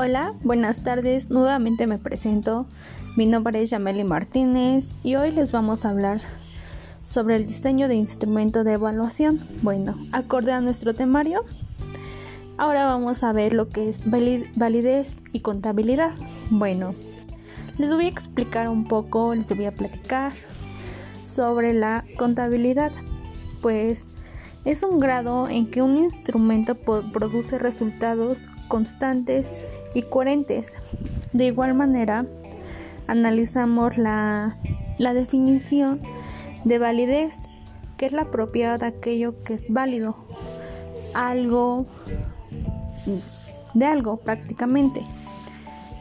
Hola, buenas tardes. Nuevamente me presento. Mi nombre es Yameli Martínez y hoy les vamos a hablar sobre el diseño de instrumento de evaluación. Bueno, acorde a nuestro temario, ahora vamos a ver lo que es validez y contabilidad. Bueno, les voy a explicar un poco, les voy a platicar sobre la contabilidad. Pues es un grado en que un instrumento produce resultados constantes y coherentes. De igual manera, analizamos la, la definición de validez, que es la propiedad de aquello que es válido, algo de algo prácticamente.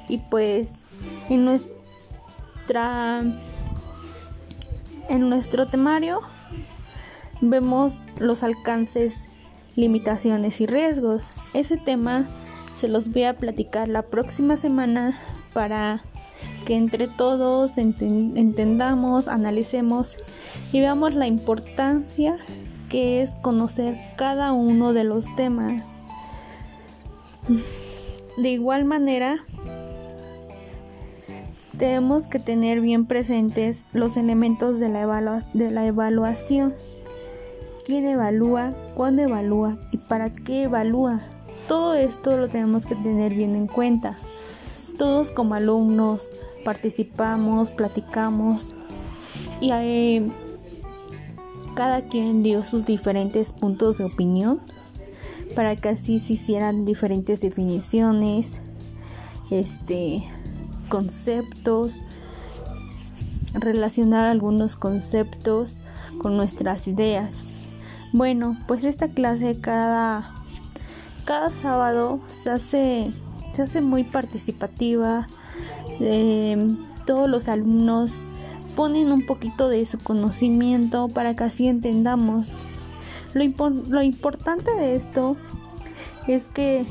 Y pues en nuestra en nuestro temario vemos los alcances, limitaciones y riesgos. Ese tema se los voy a platicar la próxima semana para que entre todos entendamos, analicemos y veamos la importancia que es conocer cada uno de los temas. De igual manera, tenemos que tener bien presentes los elementos de la, evaluación. ¿Quién evalúa? ¿Cuándo evalúa? ¿Y para qué evalúa? Todo esto lo tenemos que tener bien en cuenta. Todos como alumnos participamos, platicamos y eh, cada quien dio sus diferentes puntos de opinión para que así se hicieran diferentes definiciones, este conceptos, relacionar algunos conceptos con nuestras ideas. Bueno, pues esta clase cada, cada sábado se hace, se hace muy participativa. Em, todos los alumnos ponen un poquito de su conocimiento para que así entendamos. Lo, lo importante de esto es que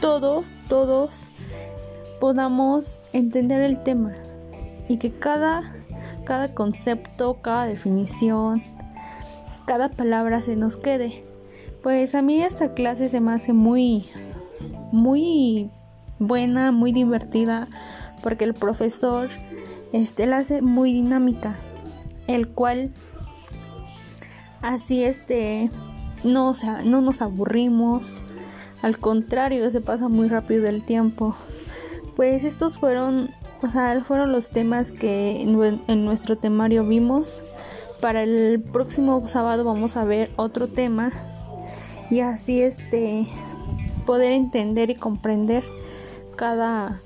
todos, todos podamos entender el tema y que cada, cada concepto, cada definición, cada palabra se nos quede. Pues a mí esta clase se me hace muy, muy buena, muy divertida, porque el profesor este, la hace muy dinámica, el cual así este, no, o sea, no nos aburrimos, al contrario, se pasa muy rápido el tiempo. Pues estos fueron, o sea, fueron los temas que en, nuestro temario vimos. Para el próximo sábado vamos a ver otro tema y así este poder entender y comprender cada,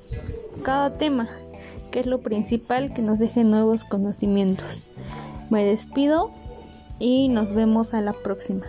cada tema, que es lo principal que nos deje nuevos conocimientos. Me despido y nos vemos a la próxima.